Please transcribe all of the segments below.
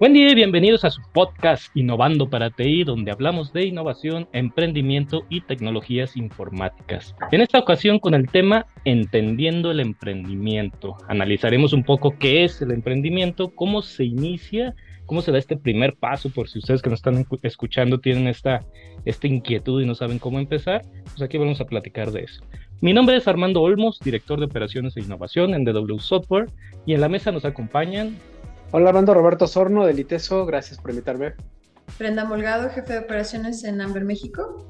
Buen día y bienvenidos a su podcast Innovando para TI, donde hablamos de innovación, emprendimiento y tecnologías informáticas. En esta ocasión con el tema Entendiendo el emprendimiento. Analizaremos un poco qué es el emprendimiento, cómo se inicia, cómo se da este primer paso, por si ustedes que nos están escuchando tienen esta, esta inquietud y no saben cómo empezar, pues aquí vamos a platicar de eso. Mi nombre es Armando Olmos, director de operaciones e innovación en DW Software, y en la mesa nos acompañan Hola, Armando Roberto Sorno del ITESO, gracias por invitarme. Brenda Molgado, jefe de operaciones en Amber México.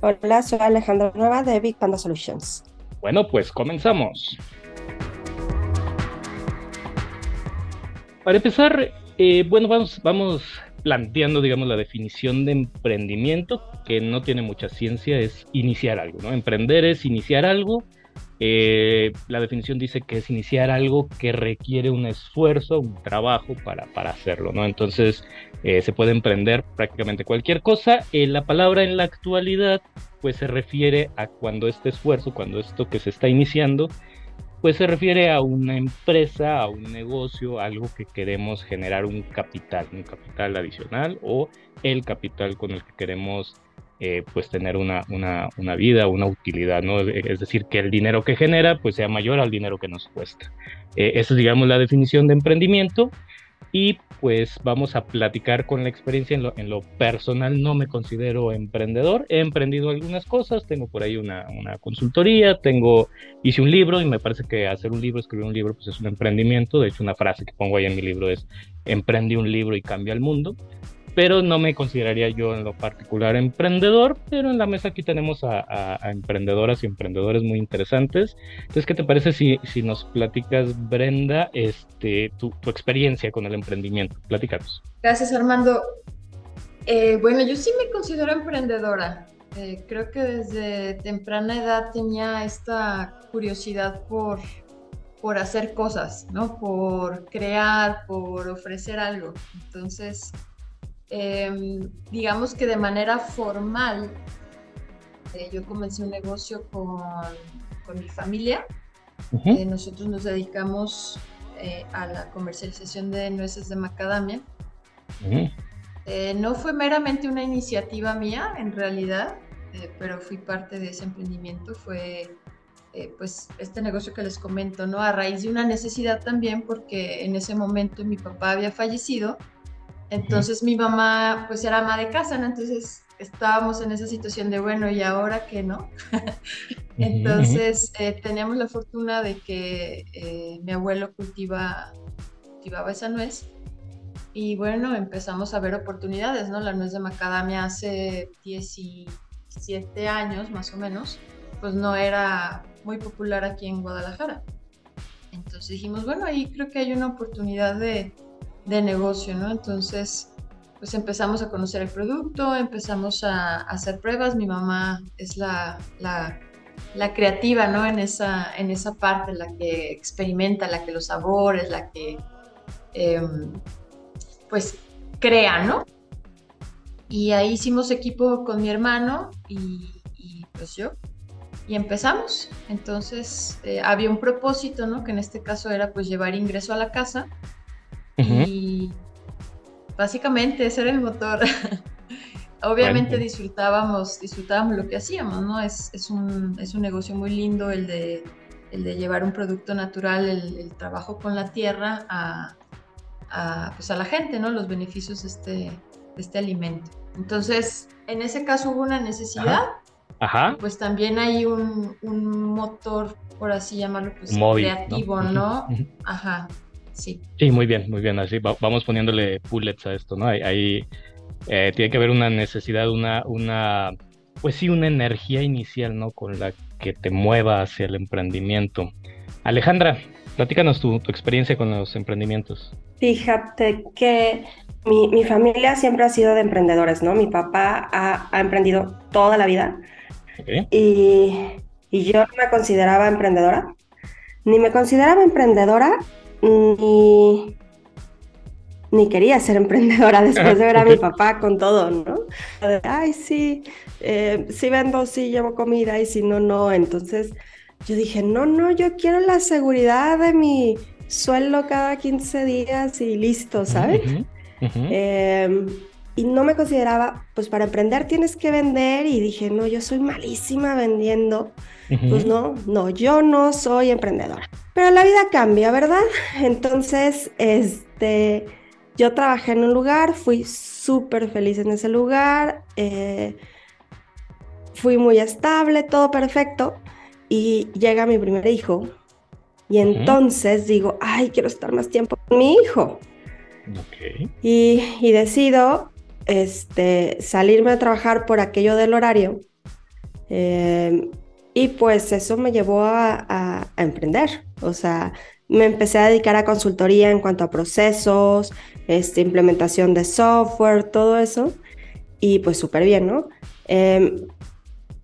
Hola, soy Alejandro Nueva de Big Panda Solutions. Bueno, pues comenzamos. Para empezar, eh, bueno, vamos, vamos planteando, digamos, la definición de emprendimiento, que no tiene mucha ciencia, es iniciar algo, ¿no? Emprender es iniciar algo eh, la definición dice que es iniciar algo que requiere un esfuerzo, un trabajo para, para hacerlo, ¿no? Entonces eh, se puede emprender prácticamente cualquier cosa. Eh, la palabra en la actualidad pues se refiere a cuando este esfuerzo, cuando esto que se está iniciando, pues se refiere a una empresa, a un negocio, algo que queremos generar un capital, un capital adicional o el capital con el que queremos eh, pues tener una, una, vida, una utilidad, ¿no? Es decir, que el dinero que genera pues sea mayor al dinero que nos cuesta. Eh, esa es, digamos, la definición de emprendimiento y pues vamos a platicar con la experiencia en lo, en lo, personal. No me considero emprendedor, he emprendido algunas cosas, tengo por ahí una, una, consultoría, tengo, hice un libro y me parece que hacer un libro, escribir un libro, pues es un emprendimiento. De hecho, una frase que pongo ahí en mi libro es, emprende un libro y cambia el mundo pero no me consideraría yo en lo particular emprendedor, pero en la mesa aquí tenemos a, emprendedoras y emprendedores muy interesantes. Entonces, ¿qué te parece si, si nos platicas, Brenda, este, tu, experiencia con el emprendimiento? Platícanos. Gracias, Armando. Eh, bueno, yo sí me considero emprendedora. Eh, creo que desde temprana edad tenía esta curiosidad por, por hacer cosas, ¿no? Por crear, por ofrecer algo. Entonces, Em, digamos que de manera formal, eh, yo comencé un negocio con, con mi familia. Eh, nosotros nos dedicamos eh, a la comercialización de nueces de macadamia. no fue meramente una iniciativa mía, en realidad, pero fui parte de ese emprendimiento. Fue pues este negocio que les comento, ¿no? A raíz de una necesidad también, porque en ese momento mi papá había fallecido entonces mi mamá pues era ama de casa, ¿no? Entonces estábamos en esa situación de, bueno, ¿y ahora qué no? Entonces eh, teníamos la fortuna de que eh, mi abuelo cultiva, cultivaba esa nuez y bueno, empezamos a ver oportunidades, ¿no? La nuez de macadamia hace 17 años más o menos, pues no era muy popular aquí en Guadalajara. Entonces dijimos, bueno, ahí creo que hay una oportunidad de de negocio, ¿no? Entonces, pues empezamos a conocer el producto, empezamos a, hacer pruebas. Mi mamá es la, la, creativa, ¿no? En esa, en esa parte, la que experimenta, la que los sabores, la que, em, pues, crea, ¿no? Y ahí hicimos equipo con mi hermano y, pues yo. Y empezamos. Entonces, eh, había un propósito, ¿no? Que en este caso era pues llevar ingreso a la casa y básicamente ese era el motor. Obviamente disfrutábamos, disfrutábamos lo que hacíamos, ¿no? Es, es, un, es un negocio muy lindo el de, el de llevar un producto natural, el, trabajo con la tierra a, a, pues a la gente, ¿no? Los beneficios de este, de este alimento. Entonces, en ese caso hubo una necesidad. Ajá. Pues también hay un, un, motor, por así llamarlo, pues creativo, ¿no? Ajá sí. Sí, muy bien, muy bien. Así vamos poniéndole bullets a esto, ¿no? Ahí, eh, tiene que haber una necesidad, una, una, pues sí, una energía inicial, ¿no? Con la que te mueva hacia el emprendimiento. Alejandra, platícanos tu, tu experiencia con los emprendimientos. Fíjate que mi, mi, familia siempre ha sido de emprendedores, ¿no? Mi papá ha, ha emprendido toda la vida. Y, y yo no me consideraba emprendedora. Ni me consideraba emprendedora ni, ni quería ser emprendedora después de ver a mi papá con todo, ¿no? Ay, sí, eh, si vendo, sí llevo comida y si no, no. Entonces yo dije, no, no, yo quiero la seguridad de mi sueldo cada 15 días y listo, ¿sabes? Em, y no me consideraba, pues para emprender tienes que vender y dije, no, yo soy malísima vendiendo. Pues no, no, yo no soy emprendedora. Pero la vida cambia, ¿verdad? Entonces, este, yo trabajé en un lugar, fui súper feliz en ese lugar, eh, fui muy estable, todo perfecto, y llega mi primer hijo, y entonces digo, ay, quiero estar más tiempo con mi hijo. Y, y, decido este, salirme a trabajar por aquello del horario. Eh, y pues eso me llevó a, emprender. O sea, me empecé a dedicar a consultoría en cuanto a procesos, este, implementación de software, todo eso. Y pues súper bien, ¿no? Em,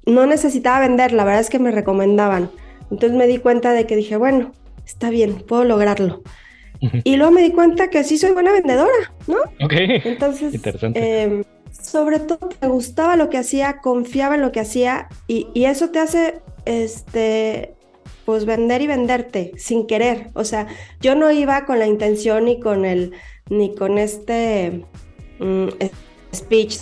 no necesitaba vender, la verdad es que me recomendaban. Entonces me di cuenta de que dije, bueno, está bien, puedo lograrlo. Y luego me di cuenta que sí soy buena vendedora, ¿no? Ok. Entonces, em, sobre todo me gustaba lo que hacía, confiaba en lo que hacía y, y, eso te hace, este, pues vender y venderte sin querer. O sea, yo no iba con la intención ni con el, ni con este mm, speech,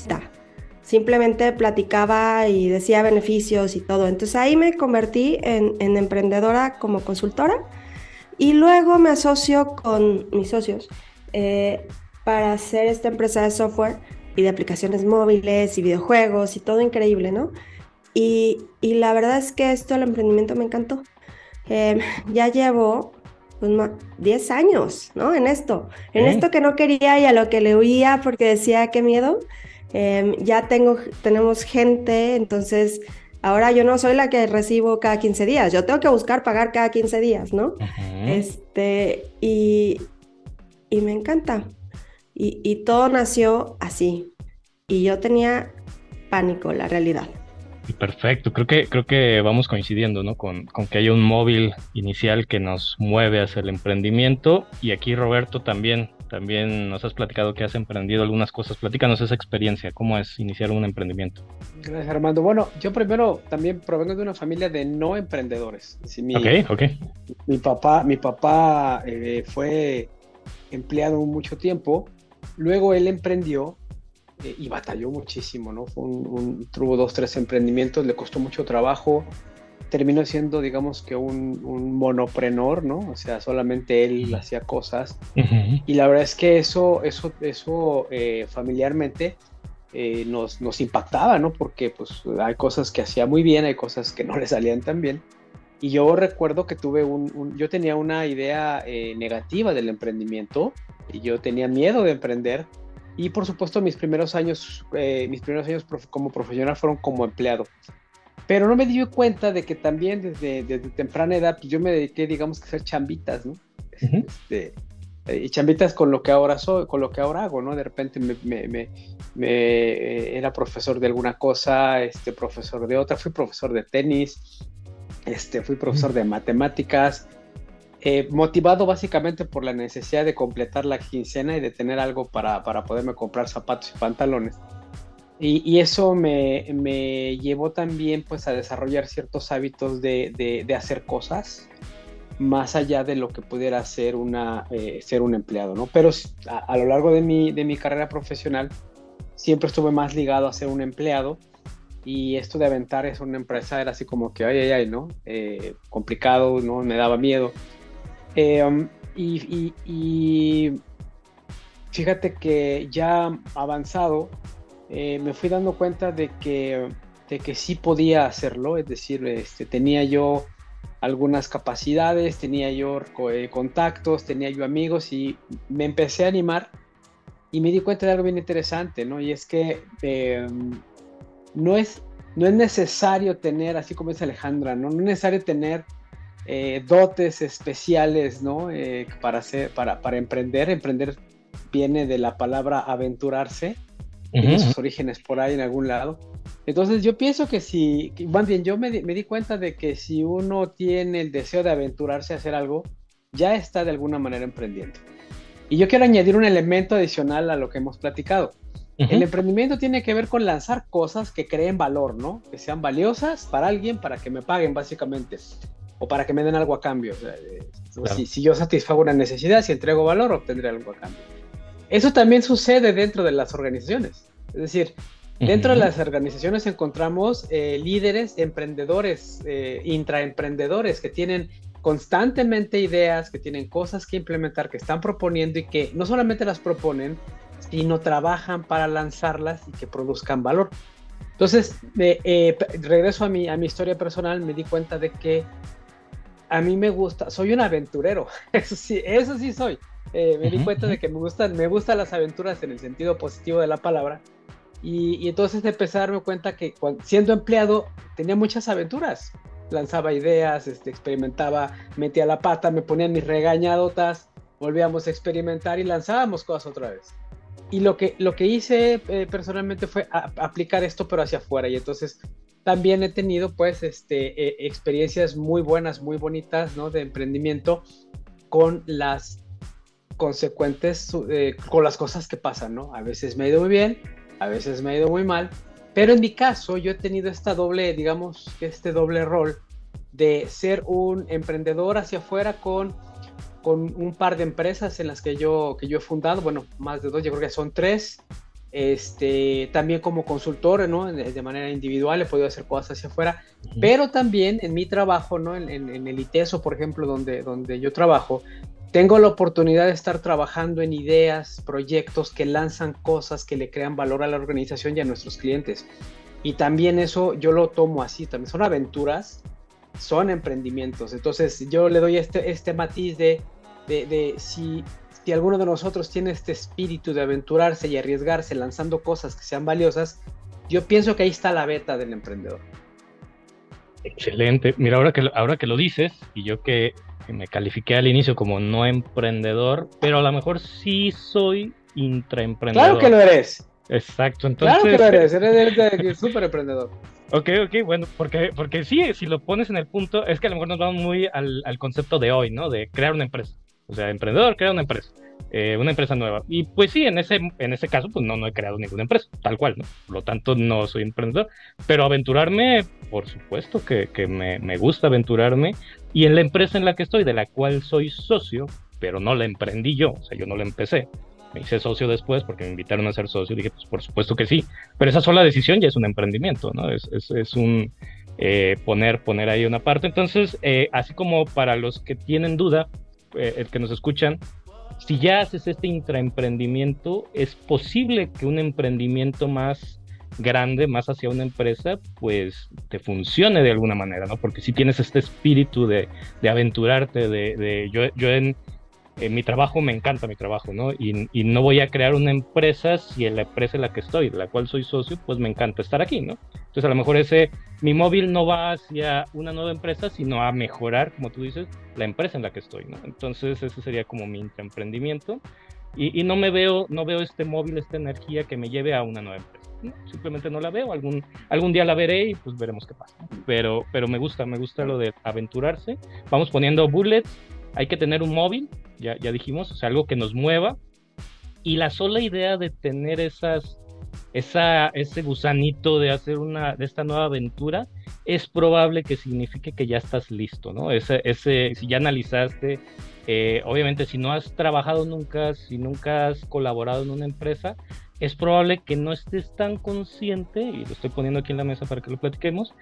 simplemente platicaba y decía beneficios y todo. Entonces ahí me convertí en, en emprendedora como consultora y luego me asocio con mis socios eh, para hacer esta empresa de software y de aplicaciones móviles y videojuegos y todo increíble, ¿no? Y, y la verdad es que esto, el emprendimiento me encantó. Em, ya llevo pues, 10 años, ¿no? En esto, en esto que no quería y a lo que le huía porque decía qué miedo. Em, ya tengo, tenemos gente, entonces Ahora yo no soy la que recibo cada 15 días, yo tengo que buscar pagar cada 15 días, ¿no? Este, y, y, me encanta. Y, y todo nació así. Y yo tenía pánico, la realidad. Perfecto, creo que, creo que vamos coincidiendo, ¿no? Con, con, que haya un móvil inicial que nos mueve hacia el emprendimiento. Y aquí Roberto también también nos has platicado que has emprendido algunas cosas. Platícanos esa experiencia, cómo es iniciar un emprendimiento. Gracias, Armando. Bueno, yo primero también provengo de una familia de no emprendedores. mi, ok, ok. Mi papá, mi papá eh, fue empleado mucho tiempo. Luego él emprendió eh, y batalló muchísimo, ¿no? Fue un, tuvo dos, tres emprendimientos, le costó mucho trabajo terminó siendo, digamos que un, un monoprenor, ¿no? O sea, solamente él hacía cosas. Y la verdad es que eso, eso, eso eh, familiarmente eh, nos, nos impactaba, ¿no? Porque pues hay cosas que hacía muy bien, hay cosas que no le salían tan bien. Y yo recuerdo que tuve un, yo tenía una idea eh, negativa del emprendimiento y yo tenía miedo de emprender. Y por supuesto mis primeros años, mis primeros años como profesional fueron como empleado. Pero no me di cuenta de que también desde, desde temprana edad pues yo me dediqué, digamos, que a hacer chambitas, ¿no? este, y chambitas con lo que ahora soy, con lo que ahora hago, ¿no? De repente me, me, me, eh, era profesor de alguna cosa, este, profesor de otra, fui profesor de tenis, este, fui profesor de matemáticas, eh, motivado básicamente por la necesidad de completar la quincena y de tener algo para, para poderme comprar zapatos y pantalones. Y, eso me, me, llevó también pues a desarrollar ciertos hábitos de, de, hacer cosas más allá de lo que pudiera ser, una, eh, ser un empleado, ¿no? Pero a, lo largo de mi, de mi carrera profesional siempre estuve más ligado a ser un empleado y esto de aventar es una empresa era así como que, ay, ay, ay, ¿no? Eh, complicado, ¿no? Me daba miedo. Eh, um, y, y fíjate que ya avanzado, eh, me fui dando cuenta de que, de que sí podía hacerlo, es decir, este, tenía yo algunas capacidades, tenía yo eh, contactos, tenía yo amigos y me empecé a animar y me di cuenta de algo bien interesante, ¿no? Y es que em, no, es, no es necesario tener, así como dice Alejandra, ¿no? No es necesario tener eh, dotes especiales, ¿no? para, hacer, para, para emprender. Emprender viene de la palabra aventurarse tiene sus orígenes por ahí en algún lado. Entonces yo pienso que si, más bien yo me, me, di cuenta de que si uno tiene el deseo de aventurarse a hacer algo, ya está de alguna manera emprendiendo. Y yo quiero añadir un elemento adicional a lo que hemos platicado. El emprendimiento tiene que ver con lanzar cosas que creen valor, ¿no? Que sean valiosas para alguien, para que me paguen básicamente, o para que me den algo a cambio. Eh, si, si, yo satisfago una necesidad, si entrego valor, obtendré algo a cambio. Eso también sucede dentro de las organizaciones. Es decir, dentro de las organizaciones encontramos eh, líderes, emprendedores, eh, intraemprendedores que tienen constantemente ideas, que tienen cosas que implementar, que están proponiendo y que no solamente las proponen, sino trabajan para lanzarlas y que produzcan valor. Entonces, eh, regreso a mi, a mi historia personal, me di cuenta de que a mí me gusta, soy un aventurero, eso sí, eso sí soy. Eh, me di cuenta de que me gustan, me gustan las aventuras en el sentido positivo de la palabra. Y, entonces empecé a darme cuenta que siendo empleado tenía muchas aventuras. Lanzaba ideas, este, experimentaba, metía la pata, me ponían mis regañadotas, volvíamos a experimentar y lanzábamos cosas otra vez. Y lo que, lo que hice eh, personalmente fue aplicar esto pero hacia afuera. Y entonces también he tenido pues este, eh, experiencias muy buenas, muy bonitas, ¿no? De emprendimiento con las consecuentes, eh, con las cosas que pasan, ¿no? A veces me ha ido muy bien, a veces me ha ido muy mal, pero en mi caso yo he tenido esta doble, digamos, este doble rol de ser un emprendedor hacia afuera con, con un par de empresas en las que yo, que yo he fundado, bueno, más de dos, yo creo que son tres, este, también como consultor, ¿no? De manera individual he podido hacer cosas hacia afuera, pero también en mi trabajo, ¿no? En, en, el ITESO, por ejemplo, donde, donde yo trabajo, tengo la oportunidad de estar trabajando en ideas, proyectos que lanzan cosas que le crean valor a la organización y a nuestros clientes. Y también eso yo lo tomo así, también son aventuras, son emprendimientos. Entonces yo le doy este, este matiz de, de, de si si alguno de nosotros tiene este espíritu de aventurarse y arriesgarse lanzando cosas que sean valiosas, yo pienso que ahí está la beta del emprendedor. Excelente. Mira, ahora que, ahora que lo dices, y yo que, me califiqué al inicio como no emprendedor, pero a lo mejor sí soy intraemprendedor. Claro que lo eres. Exacto, entonces... Claro que lo eres, eres súper emprendedor. Ok, ok, bueno, porque, porque sí, si lo pones en el punto, es que a lo mejor nos vamos muy al, al concepto de hoy, ¿no? De crear una empresa. O sea, emprendedor crea una empresa, eh, una empresa nueva. Y pues sí, en ese, en ese caso, pues no, no he creado ninguna empresa, tal cual, ¿no? Por lo tanto, no soy emprendedor. Pero aventurarme, por supuesto que, que me, me gusta aventurarme. Y en la empresa en la que estoy, de la cual soy socio, pero no la emprendí yo, o sea, yo no la empecé. Me hice socio después porque me invitaron a ser socio. Dije, pues por supuesto que sí. Pero esa sola decisión ya es un emprendimiento, ¿no? Es, es, es un eh, poner, poner ahí una parte. Entonces, eh, así como para los que tienen duda, eh, que nos escuchan, si ya haces este intraemprendimiento, es posible que un emprendimiento más grande, más hacia una empresa, pues te funcione de alguna manera, ¿no? Porque si tienes este espíritu de, de aventurarte, de, de yo, yo en, en mi trabajo me encanta mi trabajo, ¿no? Y, no voy a crear una empresa si en la empresa en la que estoy, de la cual soy socio, pues me encanta estar aquí, ¿no? Entonces a lo mejor ese, mi móvil no va hacia una nueva empresa, sino a mejorar, como tú dices, la empresa en la que estoy, ¿no? Entonces ese sería como mi emprendimiento y, y no me veo, no veo este móvil, esta energía que me lleve a una nueva empresa. ¿no? Simplemente no la veo, algún, algún día la veré y pues veremos qué pasa. Pero, pero me gusta, me gusta lo de aventurarse. Vamos poniendo bullets hay que tener un móvil, ya, ya dijimos, o sea, algo que nos mueva. Y la sola idea de tener esas, esa, ese gusanito de hacer una, de esta nueva aventura, es probable que signifique que ya estás listo, ¿no? Ese, ese, si ya analizaste, eh, obviamente si no has trabajado nunca, si nunca has colaborado en una empresa, es probable que no estés tan consciente, y lo estoy poniendo aquí en la mesa para que lo platiquemos,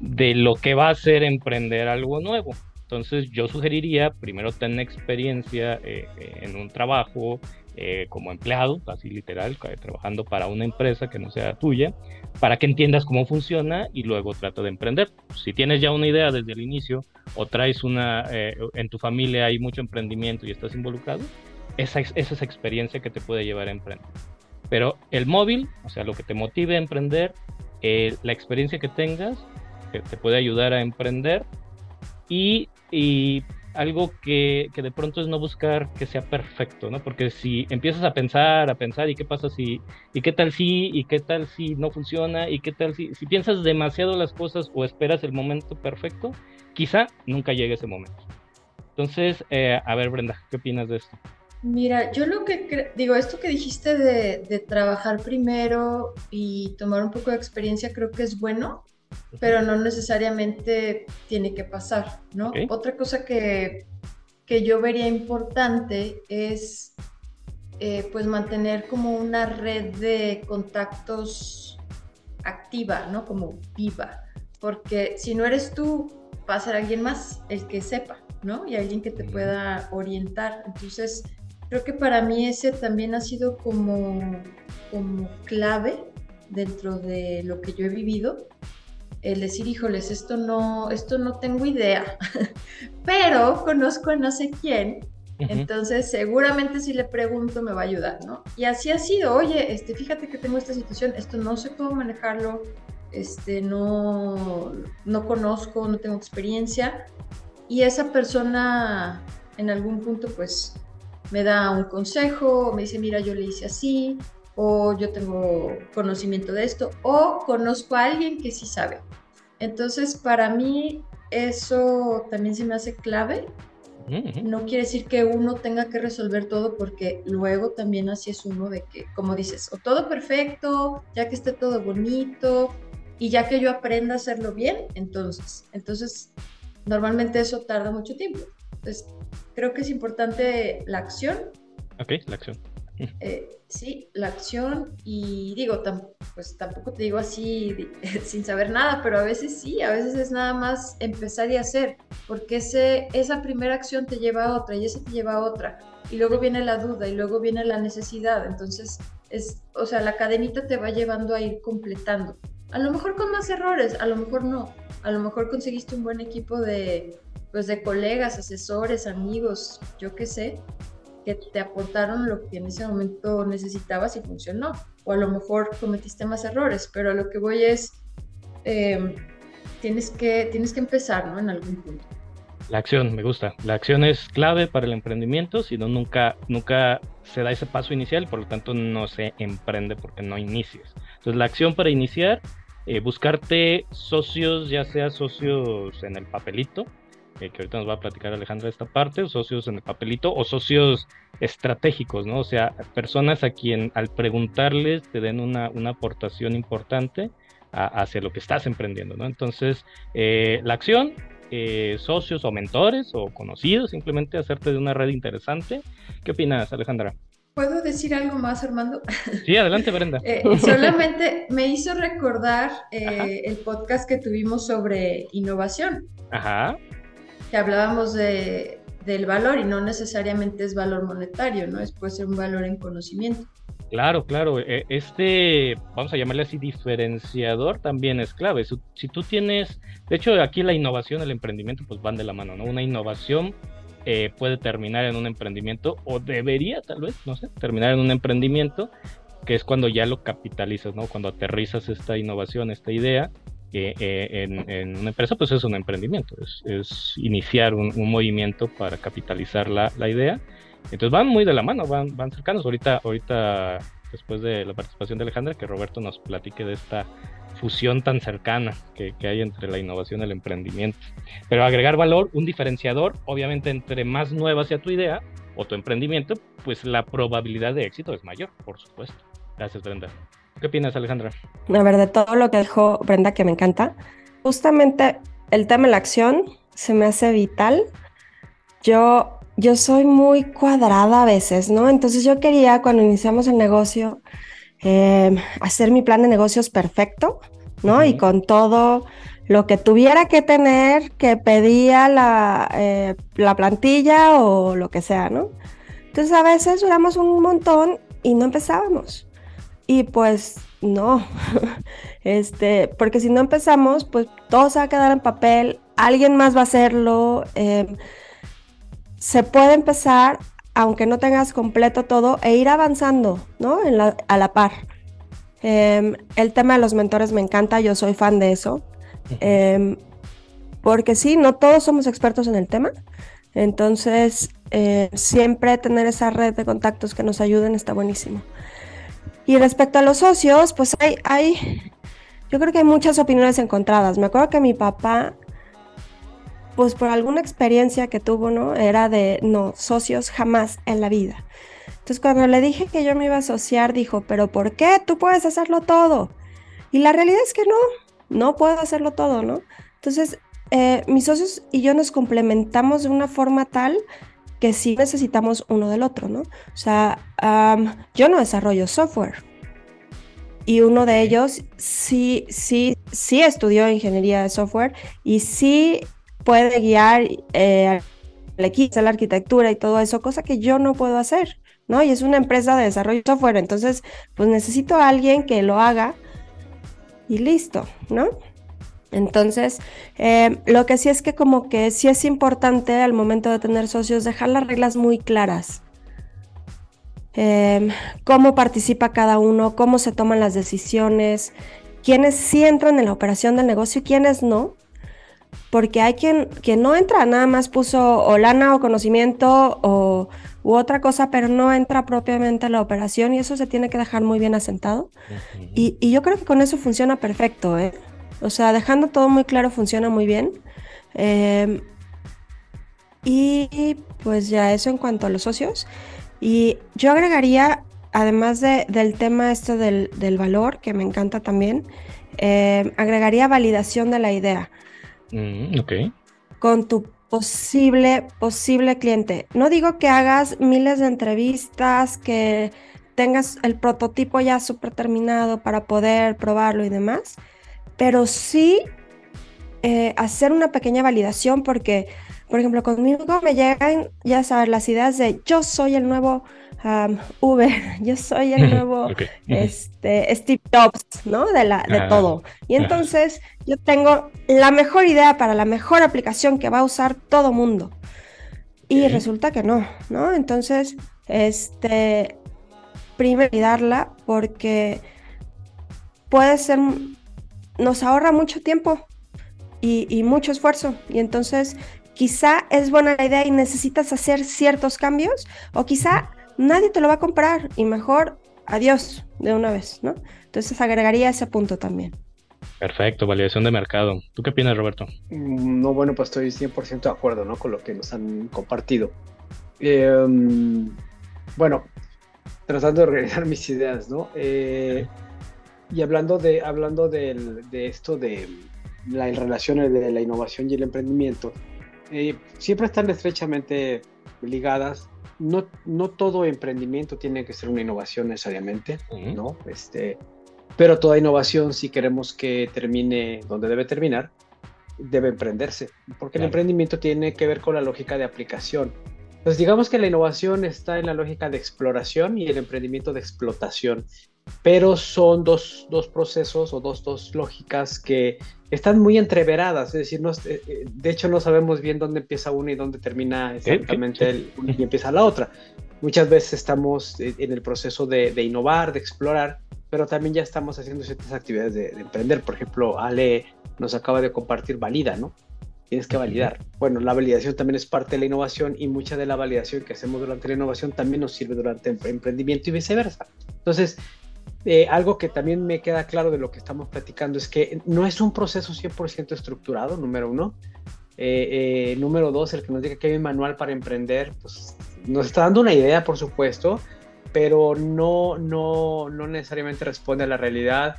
de lo que va a ser emprender algo nuevo. Entonces yo sugeriría primero tener experiencia eh, eh, en un trabajo eh, como empleado, así literal, trabajando para una empresa que no sea tuya, para que entiendas cómo funciona y luego trata de emprender. Si tienes ya una idea desde el inicio o traes una, en tu familia hay mucho emprendimiento y estás involucrado, esa, esa es experiencia que te puede llevar a emprender. Pero el móvil, o sea, lo que te motive a emprender, la experiencia que tengas, que te puede ayudar a emprender y, algo que, de pronto es no buscar que sea perfecto, ¿no? Porque si empiezas a pensar, a pensar, ¿y qué pasa si, y qué tal si, y qué tal si no funciona, y qué tal si, si piensas demasiado las cosas o esperas el momento perfecto, quizá nunca llegue ese momento. Entonces, eh, a ver, Brenda, ¿qué opinas de esto? Mira, yo lo que digo, esto que dijiste de, trabajar primero y tomar un poco de experiencia, creo que es bueno, pero no necesariamente tiene que pasar, ¿no? Otra cosa que, que yo vería importante es eh, pues mantener como una red de contactos activa, ¿no? Como viva, porque si no eres tú, va a ser alguien más el que sepa, ¿no? Y alguien que te pueda orientar. Entonces, creo que para mí ese también ha sido como, como clave dentro de lo que yo he vivido, el decir, híjoles, esto no, esto no tengo idea, pero conozco a no sé quién, entonces seguramente si le pregunto me va a ayudar, ¿no? Y así ha sido, oye, este, fíjate que tengo esta situación, esto no sé cómo manejarlo, este, no, no conozco, no tengo experiencia, y esa persona en algún punto pues me da un consejo, me dice, mira, yo le hice así, o yo tengo conocimiento de esto, o conozco a alguien que sí sabe. Entonces, para mí eso también se me hace clave. No quiere decir que uno tenga que resolver todo porque luego también así es uno de que, como dices, o todo perfecto, ya que esté todo bonito y ya que yo aprenda a hacerlo bien, entonces, entonces normalmente eso tarda mucho tiempo. Entonces, creo que es importante la acción. Ok, la acción. Eh, sí, la acción y digo, pues tampoco te digo así sin saber nada, pero a veces sí, a veces es nada más empezar y hacer, porque ese, esa primera acción te lleva a otra y esa te lleva a otra, y luego viene la duda y luego viene la necesidad, entonces es, o sea, la cadenita te va llevando a ir completando. A lo mejor con más errores, a lo mejor no, a lo mejor conseguiste un buen equipo de, pues de colegas, asesores, amigos, yo qué sé, que te aportaron lo que en ese momento necesitabas y funcionó. O a lo mejor cometiste más errores, pero a lo que voy es, em, tienes, que, tienes que empezar, ¿no? En algún punto. La acción, me gusta. La acción es clave para el emprendimiento, si no, nunca, nunca se da ese paso inicial, por lo tanto no se emprende porque no inicias. Entonces la acción para iniciar, eh, buscarte socios, ya sea socios en el papelito, que ahorita nos va a platicar Alejandra esta parte, socios en el papelito o socios estratégicos, ¿no? O sea, personas a quien al preguntarles te den una, una aportación importante hacia lo que estás emprendiendo, ¿no? Entonces, eh, la acción, eh, socios o mentores o conocidos, simplemente hacerte de una red interesante. ¿Qué opinas, Alejandra? ¿Puedo decir algo más, Armando? Sí, adelante, Brenda. Eh, solamente me hizo recordar el podcast que tuvimos sobre innovación. Ajá que hablábamos de, del valor y no necesariamente es valor monetario, ¿no? Es puede ser un valor en conocimiento. Claro, claro. E, este, vamos a llamarle así, diferenciador también es clave. Si tú tienes, de hecho, aquí la innovación el emprendimiento pues van de la mano, ¿no? Una innovación eh, puede terminar en un emprendimiento o debería tal vez, no sé, terminar en un emprendimiento que es cuando ya lo capitalizas, ¿no? Cuando aterrizas esta innovación, esta idea eh, en, una empresa, pues es un emprendimiento, es, iniciar un, movimiento para capitalizar la, idea. Entonces van muy de la mano, van, van cercanos. Ahorita, ahorita, después de la participación de Alejandra, que Roberto nos platique de esta fusión tan cercana que, que, hay entre la innovación y el emprendimiento. Pero agregar valor, un diferenciador, obviamente entre más nueva sea tu idea o tu emprendimiento, pues la probabilidad de éxito es mayor, por supuesto. Gracias, Brenda. ¿Qué opinas, Alejandra? A ver, de todo lo que dijo Brenda, que me encanta, justamente el tema de la acción se me hace vital. Yo, yo soy muy cuadrada a veces, ¿no? Entonces yo quería, cuando iniciamos el negocio, em, hacer mi plan de negocios perfecto, ¿no? Y con todo lo que tuviera que tener, que pedía la, eh, la plantilla o lo que sea, ¿no? Entonces a veces duramos un montón y no empezábamos. Y pues no, este, porque si no empezamos, pues todo se va a quedar en papel, alguien más va a hacerlo. Em, se puede empezar, aunque no tengas completo todo, e ir avanzando, ¿no? a la par. Em, el tema de los mentores me encanta, yo soy fan de eso. Em, porque sí, no todos somos expertos en el tema. Entonces, eh, siempre tener esa red de contactos que nos ayuden está buenísimo. Y respecto a los socios, pues hay, hay, yo creo que hay muchas opiniones encontradas. Me acuerdo que mi papá, pues por alguna experiencia que tuvo, ¿no? Era de, no, socios jamás en la vida. Entonces cuando le dije que yo me iba a asociar, dijo, pero ¿por qué? Tú puedes hacerlo todo. Y la realidad es que no, no puedo hacerlo todo, ¿no? Entonces, eh, mis socios y yo nos complementamos de una forma tal que sí necesitamos uno del otro, ¿no? O sea, yo no desarrollo software. Y uno de ellos sí, sí, sí estudió ingeniería de software y sí puede guiar eh, equipo, la arquitectura y todo eso, cosa que yo no puedo hacer, ¿no? Y es una empresa de desarrollo de software, entonces, pues necesito a alguien que lo haga y listo, ¿no? Entonces, eh, lo que sí es que como que sí es importante al momento de tener socios dejar las reglas muy claras. Em, cómo participa cada uno, cómo se toman las decisiones, quiénes sí entran en la operación del negocio y quiénes no. Porque hay quien, no entra, nada más puso o lana o conocimiento o, u otra cosa, pero no entra propiamente en la operación y eso se tiene que dejar muy bien asentado. y, y, yo creo que con eso funciona perfecto. ¿eh? O sea, dejando todo muy claro funciona muy bien. Em, y pues ya eso en cuanto a los socios. Y yo agregaría, además del tema este del, valor, que me encanta también, em, agregaría validación de la idea. Mm, ok. Con tu posible, posible cliente. No digo que hagas miles de entrevistas, que tengas el prototipo ya súper terminado para poder probarlo y demás, pero sí eh, hacer una pequeña validación porque, por ejemplo, conmigo me llegan, ya sabes, las ideas de yo soy el nuevo Uber, yo soy el nuevo este, Steve Jobs, ¿no? De, la, de todo. Y entonces yo tengo la mejor idea para la mejor aplicación que va a usar todo mundo. Y resulta que no, ¿no? Entonces, este, primero darla porque puede ser nos ahorra mucho tiempo y, mucho esfuerzo. Y entonces quizá es buena la idea y necesitas hacer ciertos cambios o quizá nadie te lo va a comprar y mejor adiós de una vez, ¿no? Entonces agregaría ese punto también. Perfecto, validación de mercado. ¿Tú qué opinas, Roberto? Mm, no, bueno, pues estoy 100% de acuerdo, ¿no? Con lo que nos han compartido. Em, bueno, tratando de organizar mis ideas, ¿no? Eh, y hablando de, hablando de esto de la relación de la innovación y el emprendimiento, eh, siempre están estrechamente ligadas. No, no todo emprendimiento tiene que ser una innovación necesariamente, ¿no? Este, pero toda innovación, si queremos que termine donde debe terminar, debe emprenderse, porque el emprendimiento tiene que ver con la lógica de aplicación. Pues digamos que la innovación está en la lógica de exploración y el emprendimiento de explotación pero son dos, dos procesos o dos, dos, lógicas que están muy entreveradas, es decir, no, eh, eh, de hecho no sabemos bien dónde empieza una y dónde termina exactamente el, y empieza la otra. Muchas veces estamos en el proceso de, de, innovar, de explorar, pero también ya estamos haciendo ciertas actividades de, de, emprender. Por ejemplo, Ale nos acaba de compartir Valida, ¿no? Tienes que validar. Bueno, la validación también es parte de la innovación y mucha de la validación que hacemos durante la innovación también nos sirve durante el emprendimiento y viceversa. Entonces, eh, algo que también me queda claro de lo que estamos platicando es que no es un proceso 100% estructurado, número uno. Eh, eh, número dos, el que nos diga que hay un manual para emprender, pues nos está dando una idea, por supuesto, pero no, no, no necesariamente responde a la realidad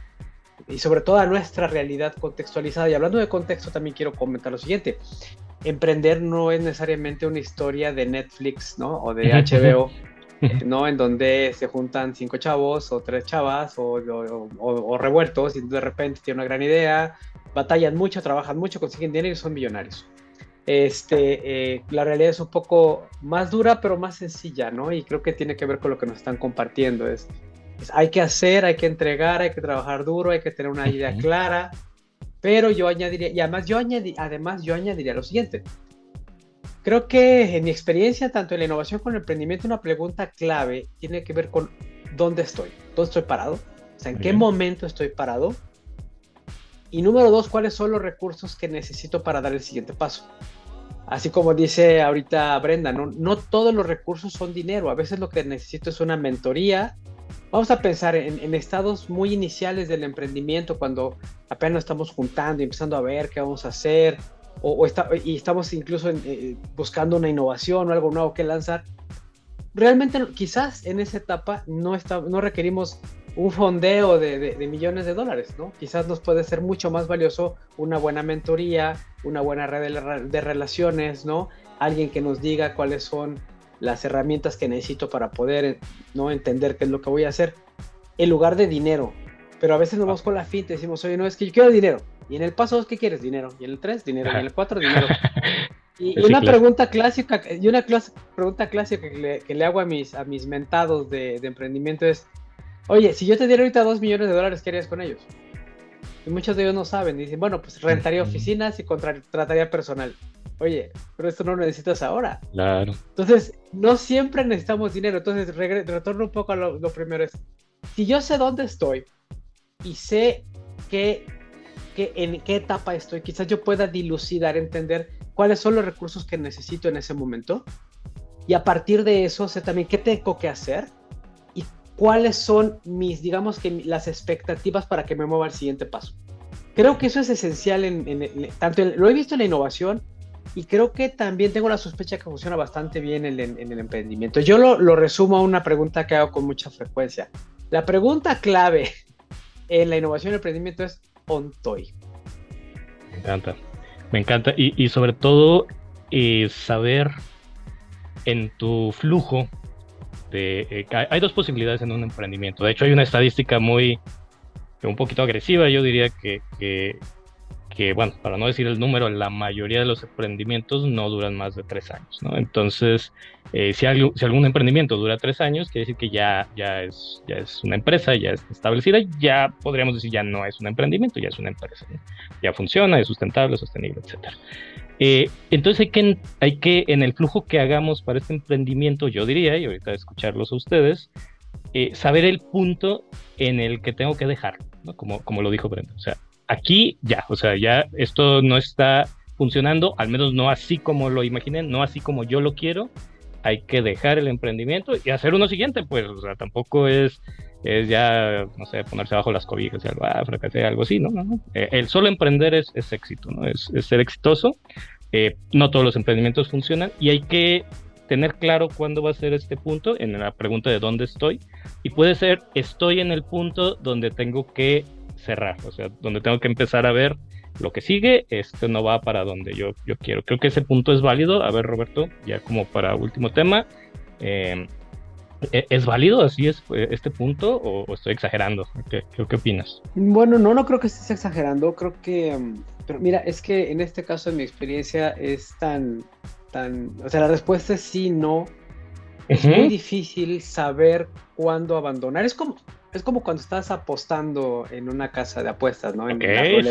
y sobre todo a nuestra realidad contextualizada. Y hablando de contexto, también quiero comentar lo siguiente. Emprender no es necesariamente una historia de Netflix, ¿no? O de HBO. ¿no? En donde se juntan cinco chavos o tres chavas o, revueltos y de repente tienen una gran idea, batallan mucho, trabajan mucho, consiguen dinero y son millonarios. Este, eh, la realidad es un poco más dura, pero más sencilla, ¿no? Y creo que tiene que ver con lo que nos están compartiendo. Es, hay que hacer, hay que entregar, hay que trabajar duro, hay que tener una idea clara. Pero yo añadiría, y además yo, además yo añadiría lo siguiente, Creo que en mi experiencia, tanto en la innovación como en el emprendimiento, una pregunta clave tiene que ver con dónde estoy, dónde estoy parado, o sea, en qué momento estoy parado. Y número dos, cuáles son los recursos que necesito para dar el siguiente paso. Así como dice ahorita Brenda, no, no todos los recursos son dinero, a veces lo que necesito es una mentoría. Vamos a pensar en, en estados muy iniciales del emprendimiento, cuando apenas estamos juntando y empezando a ver qué vamos a hacer, o, está, y estamos incluso eh, buscando una innovación o algo nuevo que lanzar, realmente quizás en esa etapa no, está, no requerimos un fondeo de, millones de dólares, ¿no? Quizás nos puede ser mucho más valioso una buena mentoría, una buena red de, relaciones, ¿no? alguien que nos diga cuáles son las herramientas que necesito para poder no entender qué es lo que voy a hacer, en lugar de dinero. Pero a veces nos vamos con la finta y decimos, oye, no, es que yo quiero dinero. Y en el paso 2, ¿qué quieres? Dinero. Y en el 3, dinero. Y en el 4, dinero. Y, una pregunta clásica, y una pregunta clásica que le, hago a mis, a mis mentados de, emprendimiento es, oye, si yo te diera ahorita 2 millones de dólares, ¿qué harías con ellos? Y muchos de ellos no saben, dicen, bueno, pues rentaría oficinas y contrataría personal. Oye, pero esto no lo necesitas ahora. Claro. Entonces, no siempre necesitamos dinero. Entonces, retorno un poco a lo, lo primero. Es, si yo sé dónde estoy y sé qué, qué, en qué etapa estoy, quizás yo pueda dilucidar, entender cuáles son los recursos que necesito en ese momento. Y a partir de eso sé también qué tengo que hacer y cuáles son mis, digamos que las expectativas para que me mueva al siguiente paso. Creo que eso es esencial en, tanto lo he visto en la innovación y creo que también tengo la sospecha que funciona bastante bien en, el emprendimiento. Yo lo, lo, resumo a una pregunta que hago con mucha frecuencia. La pregunta clave en la innovación y el emprendimiento es ¿ontoy? Me encanta, me encanta. Y, sobre todo eh, saber en tu flujo de... Eh, hay dos posibilidades en un emprendimiento. De hecho, hay una estadística muy... un poquito agresiva, yo diría que, que que, bueno, para no decir el número, la mayoría de los emprendimientos no duran más de tres años, ¿no? Entonces, eh, si, si algún emprendimiento dura tres años, quiere decir que ya, ya, es, ya es una empresa, ya es establecida, ya podríamos decir ya no es un emprendimiento, ya es una empresa, Ya funciona, es sustentable, sostenible, etc. Eh, entonces hay que, hay que, en el flujo que hagamos para este emprendimiento, yo diría, y ahorita escucharlos a ustedes, eh, saber el punto en el que tengo que dejar, ¿no? como, como lo dijo Brenda. O sea, aquí ya, o sea, ya esto no está funcionando, al menos no así como lo imaginé, no así como yo lo quiero. Hay que dejar el emprendimiento y hacer uno siguiente, pues, o sea, tampoco es, es ya, no sé, ponerse bajo las cobijas y algo, ah, fracasé, algo así, ¿no? eh, el solo emprender es, es éxito, ¿no? Es, ser exitoso. Eh, no todos los emprendimientos funcionan y hay que tener claro cuándo va a ser este punto en la pregunta de dónde estoy. Y puede ser, estoy en el punto donde tengo que cerrar, o sea, donde tengo que empezar a ver lo que sigue, esto no va para donde yo, yo quiero. Creo que ese punto es válido. A ver, Roberto, ya como para último tema, em, ¿e-, ¿es válido así es eh, este punto o, estoy exagerando? ¿Qué, ¿Qué, opinas? Bueno, no, no creo que estés exagerando, creo que, em, pero mira, es que en este caso, en mi experiencia, es tan, tan, o sea, la respuesta es sí, no. Es muy difícil saber cuándo abandonar. Es como, es como cuando estás apostando en una casa de apuestas, ¿no? En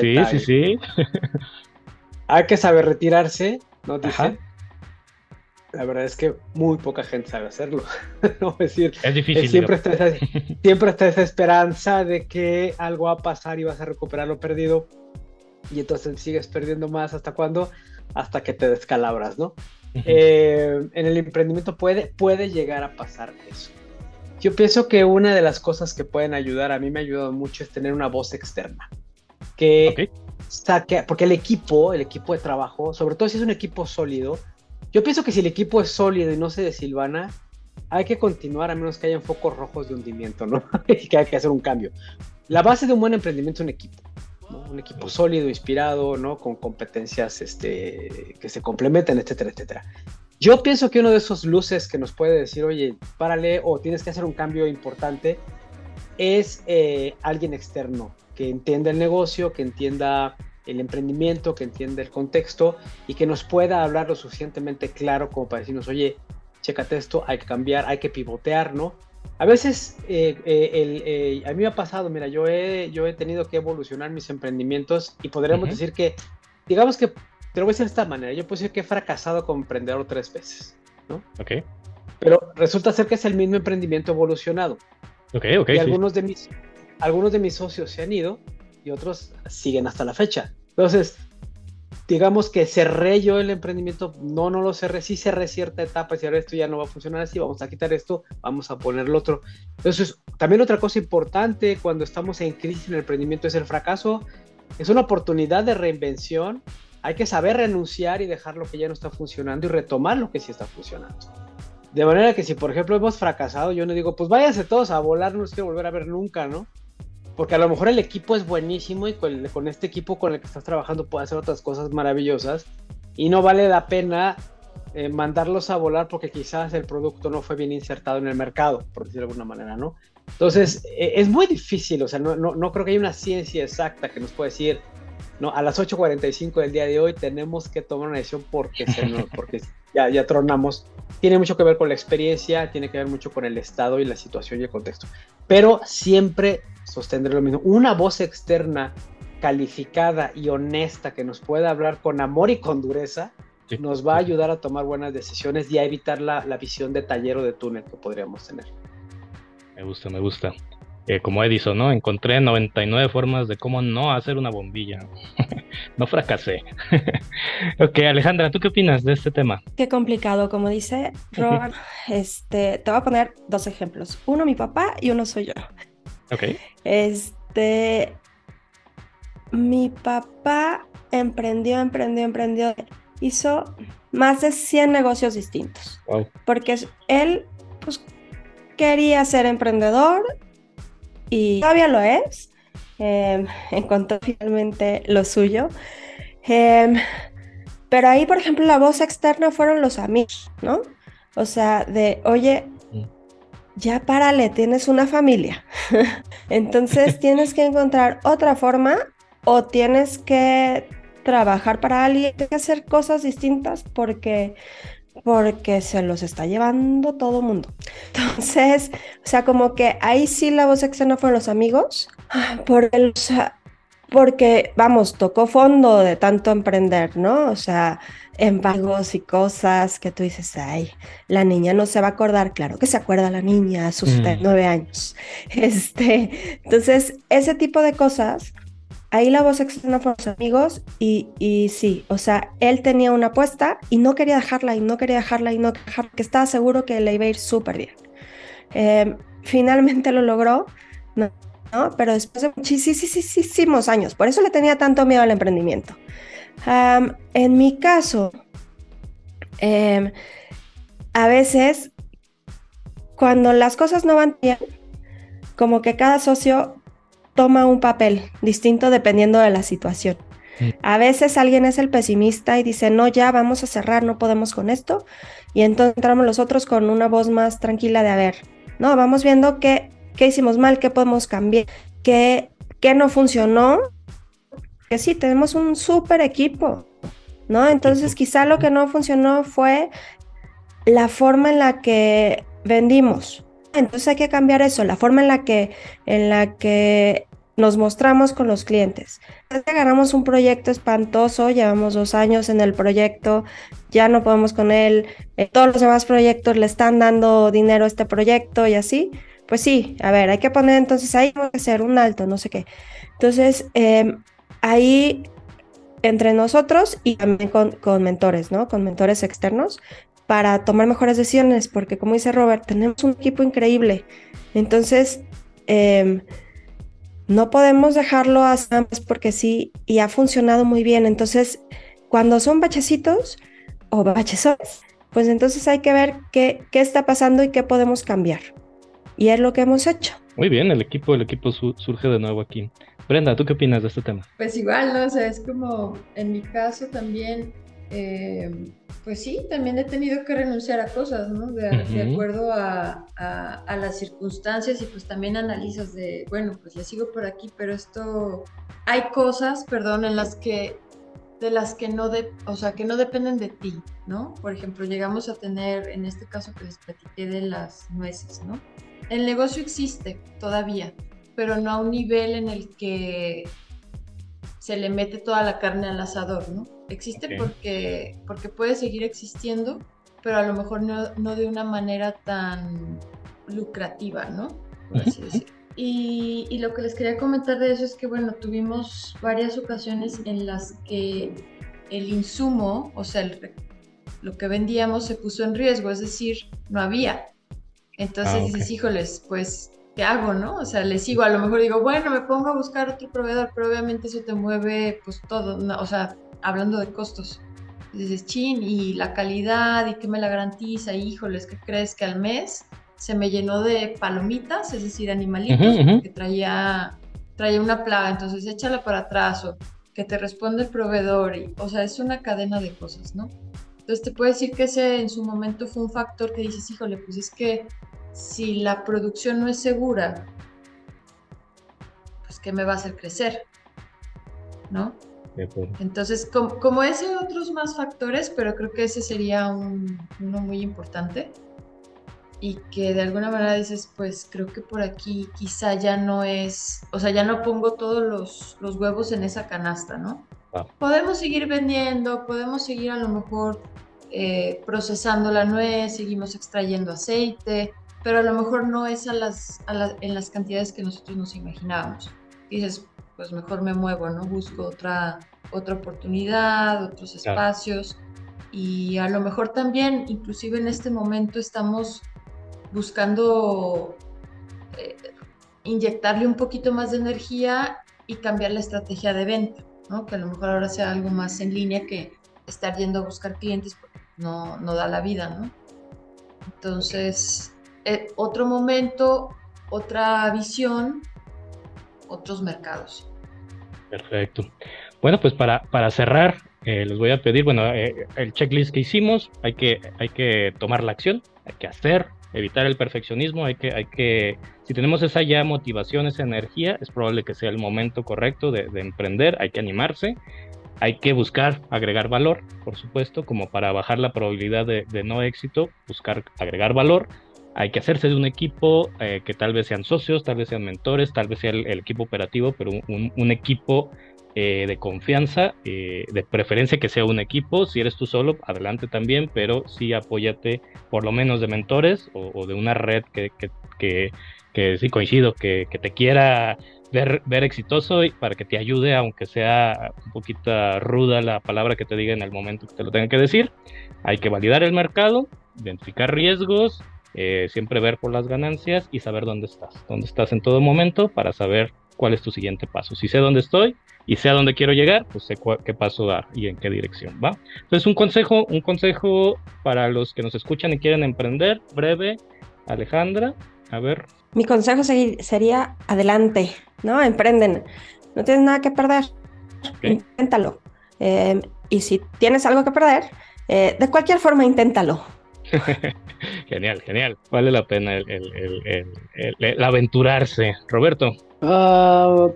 sí, sí, sí. Hay que saber retirarse, ¿no? Dice. La verdad es que muy poca gente sabe hacerlo. ¿no? es, decir, es difícil. Siempre está, esa, siempre está esa esperanza de que algo va a pasar y vas a recuperar lo perdido. Y entonces sigues perdiendo más. ¿Hasta cuándo? Hasta que te descalabras, ¿no? Eh, en el emprendimiento puede, puede llegar a pasar eso. Yo pienso que una de las cosas que pueden ayudar, a mí me ha ayudado mucho, es tener una voz externa. Que saque, porque el equipo, el equipo de trabajo, sobre todo si es un equipo sólido, yo pienso que si el equipo es sólido y no se desilvana, hay que continuar a menos que hayan focos rojos de hundimiento, ¿no? y que hay que hacer un cambio. La base de un buen emprendimiento es un equipo. Un equipo sólido, inspirado, ¿no? con competencias este, que se complementen, etcétera, etcétera. Yo pienso que uno de esos luces que nos puede decir, oye, párale o tienes que hacer un cambio importante, es eh, alguien externo que entienda el negocio, que entienda el emprendimiento, que entienda el contexto y que nos pueda hablar lo suficientemente claro como para decirnos, oye, chécate esto, hay que cambiar, hay que pivotear, ¿no? A veces, eh, eh, a mí me ha pasado, mira, yo he, yo he tenido que evolucionar mis emprendimientos y podríamos decir que, digamos que te lo voy a decir de esta manera. Yo puedo decir que he fracasado como emprendedor tres veces, ¿no? Ok. Pero resulta ser que es el mismo emprendimiento evolucionado. Ok, ok. Y algunos, de mis, algunos de mis socios se han ido y otros siguen hasta la fecha. Entonces, digamos que cerré yo el emprendimiento, no, no lo cerré, sí cerré cierta etapa y ahora esto ya no va a funcionar así, vamos a quitar esto, vamos a poner lo otro. Entonces, también otra cosa importante cuando estamos en crisis en el emprendimiento es el fracaso, es una oportunidad de reinvención hay que saber renunciar y dejar lo que ya no está funcionando y retomar lo que sí está funcionando. De manera que si, por ejemplo, hemos fracasado, yo no digo, pues váyanse todos a volar, no los quiero volver a ver nunca, ¿no? Porque a lo mejor el equipo es buenísimo y con, este equipo con el que estás trabajando puede hacer otras cosas maravillosas y no vale la pena eh, mandarlos a volar porque quizás el producto no fue bien insertado en el mercado, por decirlo de alguna manera, ¿no? Entonces, eh, es muy difícil, o sea, no, no, no, creo que haya una ciencia exacta que nos pueda decir, no, a las 8.45 del día de hoy tenemos que tomar una decisión porque, se porque ya, ya tronamos. Tiene mucho que ver con la experiencia, tiene que ver mucho con el estado y la situación y el contexto. Pero siempre sostendré lo mismo. Una voz externa calificada y honesta que nos pueda hablar con amor y con dureza, nos va a ayudar a tomar buenas decisiones y a evitar la, la visión de taller o de túnel que podríamos tener. Me gusta, me gusta. Eh, como Edison, ¿no? Encontré 99 formas de cómo no hacer una bombilla. no fracasé. ok, Alejandra, ¿tú qué opinas de este tema? Qué complicado, como dice Robert. este, te voy a poner dos ejemplos. Uno mi papá y uno soy yo. Ok. Este, mi papá emprendió, emprendió, emprendió. Hizo más de 100 negocios distintos. Wow. Porque él, pues, quería ser emprendedor y todavía lo es. Eh, encontró finalmente lo suyo. Eh, pero ahí, por ejemplo, la voz externa fueron los amigos, ¿no? O sea, de, oye. Ya párale, tienes una familia. Entonces tienes que encontrar otra forma o tienes que trabajar para alguien, tienes que hacer cosas distintas porque porque se los está llevando todo el mundo. Entonces, o sea, como que ahí sí la voz externa fueron los amigos, porque, porque, vamos, tocó fondo de tanto emprender, ¿no? O sea, embargos y cosas que tú dices, ay, la niña no se va a acordar, claro que se acuerda la niña a sus mm. nueve años. Este, entonces, ese tipo de cosas ahí la voz externa fueron los amigos y, y, sí, o sea, él tenía una apuesta y no quería dejarla y no quería dejarla y no quería dejarla, que estaba seguro que le iba a ir súper bien. Em, finalmente lo logró, ¿no? Pero después de muchísimos años, por eso le tenía tanto miedo al emprendimiento. en mi caso, em, a veces, cuando las cosas no van bien, como que cada socio toma un papel distinto dependiendo de la situación. A veces alguien es el pesimista y dice, no, ya vamos a cerrar, no podemos con esto. Y entonces entramos los otros con una voz más tranquila de, a ver, no, vamos viendo qué, qué hicimos mal, qué podemos cambiar, qué, qué no funcionó. Que sí, tenemos un súper equipo, ¿no? Entonces quizá lo que no funcionó fue la forma en la que vendimos. Entonces hay que cambiar eso, la forma en la que, en la que nos mostramos con los clientes. Ganamos un proyecto espantoso, llevamos dos años en el proyecto, ya no podemos con él, eh, todos los demás proyectos le están dando dinero a este proyecto y así. Pues sí, a ver, hay que poner entonces ahí, hay que hacer un alto, no sé qué. Entonces, em, ahí entre nosotros y también con, con mentores, ¿no? Con mentores externos, para tomar mejores decisiones, porque como dice Robert, tenemos un equipo increíble. Entonces, eh, no podemos dejarlo a más porque sí, y ha funcionado muy bien. Entonces, cuando son bachecitos o bachesones, pues entonces hay que ver qué, qué está pasando y qué podemos cambiar. Y es lo que hemos hecho. Muy bien, el equipo, el equipo surge de nuevo aquí. Brenda, ¿tú qué opinas de este tema? Pues igual, ¿no? O sea, es como en mi caso también eh, pues sí, también he tenido que renunciar a cosas, ¿no? De, acuerdo a, las circunstancias y pues también analizas de, bueno, pues ya sigo por aquí, pero esto, hay cosas, perdón, en las que, de las que no, de, o sea, que no dependen de ti, ¿no? Por ejemplo, llegamos a tener, en este caso que les platiqué de las nueces, ¿no? El negocio existe todavía, pero no a un nivel en el que se le mete toda la carne al asador, ¿no? Existe porque, porque puede seguir existiendo, pero a lo mejor no, de una manera tan lucrativa, ¿no? Así. Y, y, lo que les quería comentar de eso es que, bueno, tuvimos varias ocasiones en las que el insumo, o sea, lo que vendíamos se puso en riesgo, es decir, no había. Entonces ah, dices, híjoles, pues ¿qué hago, no? O sea, le sigo, a lo mejor digo, bueno, me pongo a buscar otro proveedor, pero obviamente eso te mueve pues todo, o sea, hablando de costos. Dices, chin, y la calidad, y qué me la garantiza, híjoles, ¿qué crees que al mes se me llenó de palomitas, es decir, animalitos, que traía, traía una plaga, entonces échala para atrás, o que te responde el proveedor, y, o sea, es una cadena de cosas, ¿no? Entonces te puedo decir que ese en su momento fue un factor que dices, híjole, pues es que si la producción no es segura, pues ¿qué me va a hacer crecer? ¿No? Entonces, como, ese, otros más factores, pero creo que ese sería uno muy importante y que de alguna manera dices, pues creo que por aquí quizá ya no es, o sea, ya no pongo todos los, huevos en esa canasta, ¿no? Podemos seguir vendiendo, podemos seguir a lo mejor eh, procesando la nuez, seguimos extrayendo aceite, pero a lo mejor no es a las, en las cantidades que nosotros nos imaginábamos. Dices, pues mejor me muevo, ¿no? Busco otra, otra oportunidad, otros espacios. Y a lo mejor también, inclusive en este momento, estamos buscando eh, inyectarle un poquito más de energía y cambiar la estrategia de venta, Que a lo mejor ahora sea algo más en línea que estar yendo a buscar clientes no, no da la vida, ¿no? Entonces, eh, otro momento, otra visión, otros mercados. Perfecto. Bueno, pues para, para cerrar, eh, les voy a pedir, bueno, el checklist que hicimos, hay que, hay que tomar la acción, hay que hacer, evitar el perfeccionismo, hay que, hay que, si tenemos esa ya motivación, esa energía, es probable que sea el momento correcto de, emprender, hay que animarse, hay que buscar agregar valor, por supuesto, como para bajar la probabilidad de, no éxito, buscar agregar valor, hay que hacerse de un equipo eh, que tal vez sean socios, tal vez sean mentores, tal vez sea el, equipo operativo, pero un, un equipo eh, de confianza, eh, de preferencia que sea un equipo. Si eres tú solo, adelante también, pero sí apóyate por lo menos de mentores o, de una red que, que, que, coincido, que, te quiera ver, ver exitoso y para que te ayude, aunque sea un poquito ruda la palabra que te diga en el momento que te lo tengan que decir. Hay que validar el mercado, identificar riesgos, eh, siempre ver por las ganancias y saber dónde estás, dónde estás en todo momento para saber cuál es tu siguiente paso. Si sé dónde estoy, y sé a dónde quiero llegar, pues sé qué paso dar y en qué dirección, ¿va? Entonces, un consejo, un consejo para los que nos escuchan y quieren emprender, breve, Alejandra, a ver. Mi consejo sería adelante, ¿no? Emprenden. No tienes nada que perder. Inténtalo. Em, y si tienes algo que perder, eh, de cualquier forma, inténtalo. genial, genial. Vale la pena el, aventurarse. Roberto. Uh,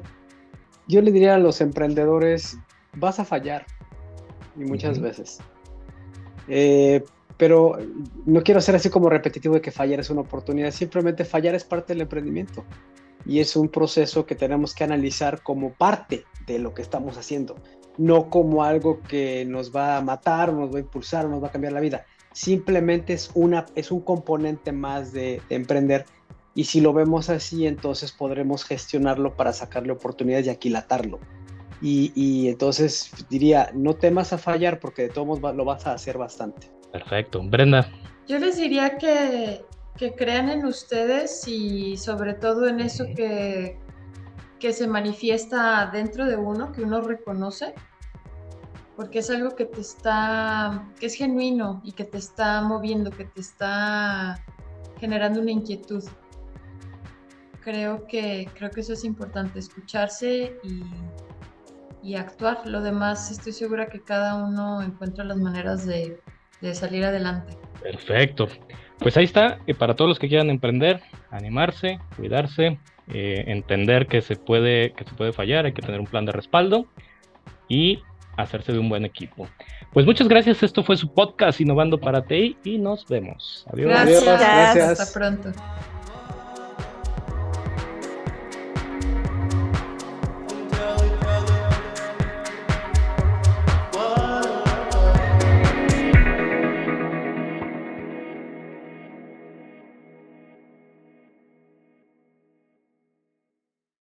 yo le diría a los emprendedores, vas a fallar, y muchas veces. Eh, pero no quiero ser así como repetitivo de que fallar es una oportunidad, simplemente fallar es parte del emprendimiento y es un proceso que tenemos que analizar como parte de lo que estamos haciendo, no como algo que nos va a matar, nos va a impulsar, nos va a cambiar la vida. Simplemente es, una, es un componente más de emprender y si lo vemos así, entonces podremos gestionarlo para sacarle oportunidades y aquilatarlo. Y, y entonces diría, no temas a fallar porque de todos modos lo vas a hacer bastante. Perfecto. Brenda. Yo les diría que, que crean en ustedes y sobre todo en eso que, que se manifiesta dentro de uno, que uno reconoce, porque es algo que te está, que es genuino y que te está moviendo, que te está generando una inquietud creo que, creo que eso es importante, escucharse y, y actuar. Lo demás estoy segura que cada uno encuentra las maneras de, de salir adelante. Perfecto. Pues ahí está, y para todos los que quieran emprender, animarse, cuidarse, eh, entender que se, puede, que se puede fallar, hay que tener un plan de respaldo y hacerse de un buen equipo. Pues muchas gracias, esto fue su podcast Innovando para ti y nos vemos. Adiós. Gracias. Gracias. Hasta pronto.